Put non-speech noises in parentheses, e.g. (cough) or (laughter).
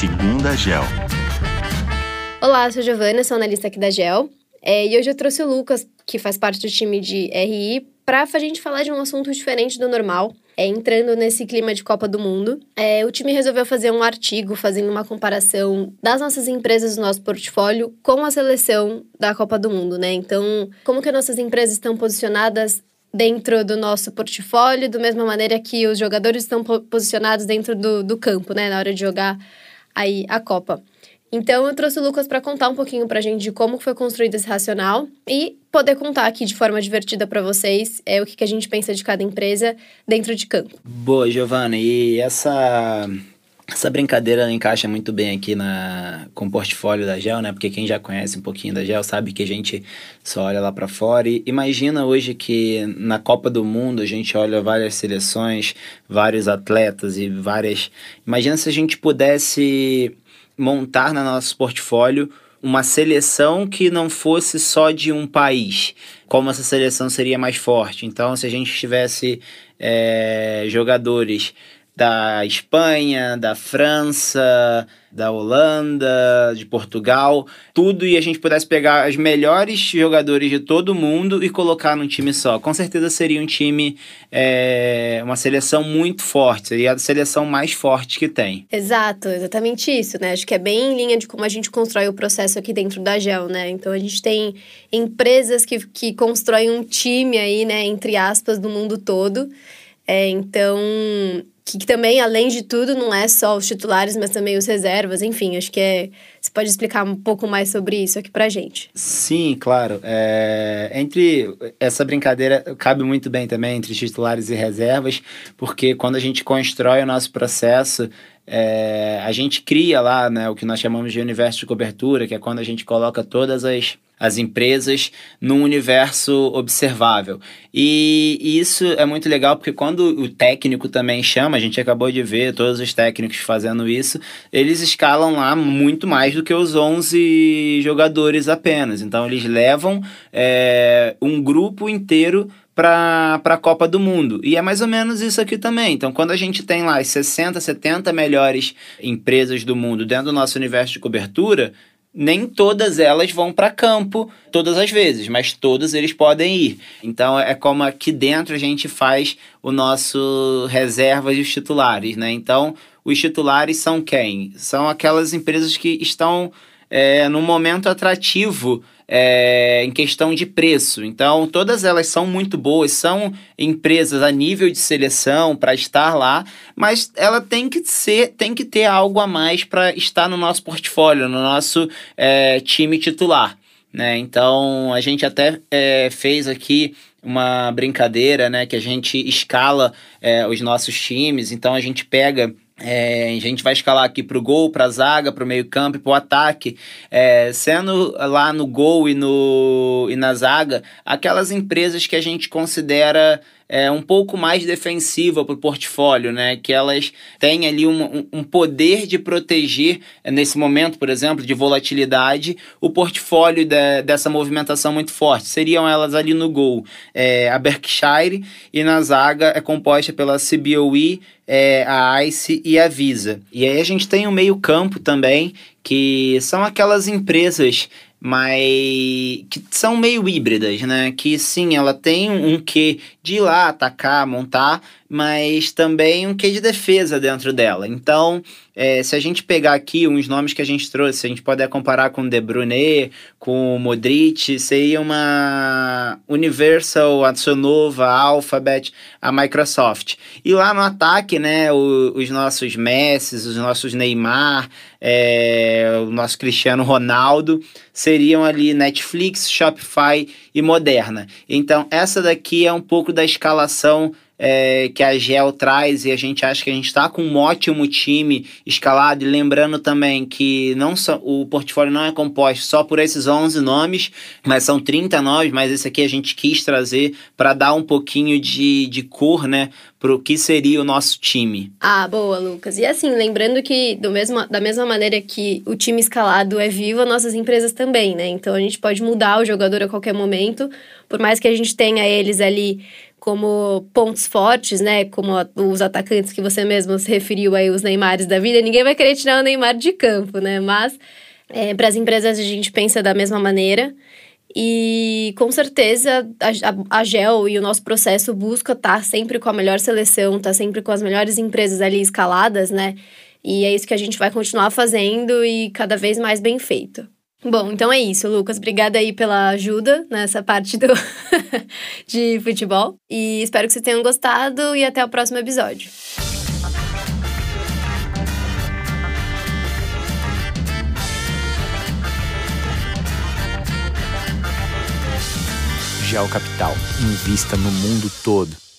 Segunda Gel. Olá, sou Giovana, sou analista aqui da Gel. É, e hoje eu trouxe o Lucas, que faz parte do time de RI, para a gente falar de um assunto diferente do normal, é, entrando nesse clima de Copa do Mundo. É, o time resolveu fazer um artigo fazendo uma comparação das nossas empresas do nosso portfólio com a seleção da Copa do Mundo, né? Então, como que nossas empresas estão posicionadas dentro do nosso portfólio, da mesma maneira que os jogadores estão posicionados dentro do, do campo, né? Na hora de jogar aí a Copa. Então, eu trouxe o Lucas para contar um pouquinho para a gente de como foi construído esse racional e poder contar aqui de forma divertida para vocês é, o que, que a gente pensa de cada empresa dentro de campo. Boa, Giovana. E essa essa brincadeira encaixa muito bem aqui na, com o portfólio da Gel, né? Porque quem já conhece um pouquinho da Gel sabe que a gente só olha lá para fora. E imagina hoje que na Copa do Mundo a gente olha várias seleções, vários atletas e várias. Imagina se a gente pudesse montar no nosso portfólio uma seleção que não fosse só de um país. Como essa seleção seria mais forte? Então, se a gente tivesse é, jogadores da Espanha, da França, da Holanda, de Portugal, tudo e a gente pudesse pegar os melhores jogadores de todo mundo e colocar num time só. Com certeza seria um time, é, uma seleção muito forte, seria a seleção mais forte que tem. Exato, exatamente isso, né? Acho que é bem em linha de como a gente constrói o processo aqui dentro da GEL, né? Então a gente tem empresas que, que constroem um time aí, né, entre aspas, do mundo todo. É, então, que, também, além de tudo, não é só os titulares, mas também os reservas, enfim, acho que é. Você pode explicar um pouco mais sobre isso aqui pra gente? Sim, claro. É, entre essa brincadeira cabe muito bem também entre titulares e reservas, porque quando a gente constrói o nosso processo, é, a gente cria lá né, o que nós chamamos de universo de cobertura, que é quando a gente coloca todas as as empresas num universo observável. E, isso é muito legal porque quando o técnico também chama, a gente acabou de ver todos os técnicos fazendo isso, eles escalam lá muito mais do que os 11 jogadores apenas. Então eles levam é, um grupo inteiro para a Copa do Mundo. E é mais ou menos isso aqui também. Então, quando a gente tem lá as 60, 70 melhores empresas do mundo dentro do nosso universo de cobertura, nem todas elas vão para campo todas as vezes, mas todos eles podem ir. Então é como aqui dentro a gente faz o nosso reservas e os titulares, né? Então os titulares são quem? São aquelas empresas que estão é, num momento atrativo é, em questão de preço. Então, todas elas são muito boas, são empresas a nível de seleção para estar lá, mas ela tem que ser, tem que ter algo a mais para estar no nosso portfólio, no nosso é, time titular. Né? Então, a gente até é, fez aqui uma brincadeira, né, que a gente escala é, os nossos times. Então, a gente pega é, a gente vai escalar aqui para o gol, para a zaga, para o meio-campo e para o ataque. É, sendo lá no gol e, no, e na zaga, aquelas empresas que a gente considera é, um pouco mais defensiva para o portfólio, né? Que elas têm ali um, um poder de proteger, é, nesse momento, por exemplo, de volatilidade, o portfólio de, dessa movimentação muito forte. Seriam elas ali no gol é, a Berkshire e na zaga é composta pela CBOE, é, a ICE e a Visa. E aí a gente tem o meio-campo também, que são aquelas empresas mas que são meio híbridas, né? Que sim, ela tem um quê de ir lá atacar, montar, mas também um quê de defesa dentro dela. Então, é, se a gente pegar aqui uns nomes que a gente trouxe, a gente pode comparar com De Bruyne, com Modric, seria uma Universal, a Sonova, a Alphabet, a Microsoft. E lá no ataque, né, o, os nossos Messi, os nossos Neymar, é, o nosso Cristiano Ronaldo, seriam ali Netflix, Shopify e Moderna. Então, essa daqui é um pouco da escalação é, que a GEL traz e a gente acha que a gente está com um ótimo time escalado. E lembrando também que não só, o portfólio não é composto só por esses 11 nomes, mas são 30 nomes, mas esse aqui a gente quis trazer para dar um pouquinho de, de cor, né? Para o que seria o nosso time. Ah, boa, Lucas. E assim, lembrando que do mesmo, da mesma maneira que o time escalado é vivo, nossas empresas também, né? Então a gente pode mudar o jogador a qualquer momento, por mais que a gente tenha eles ali como pontos fortes, né? Como os atacantes que você mesmo se referiu aí, os Neymares da vida, ninguém vai querer tirar o Neymar de campo, né? Mas é, para as empresas a gente pensa da mesma maneira. E com certeza a, a, GEL e o nosso processo busca estar tá sempre com a melhor seleção, estar tá sempre com as melhores empresas ali escaladas, né? E é isso que a gente vai continuar fazendo e cada vez mais bem feito. Bom, então é isso, Lucas. Obrigada aí pela ajuda nessa parte do (laughs) de futebol. E espero que vocês tenham gostado e até o próximo episódio. Geo Capital. Invista no mundo todo.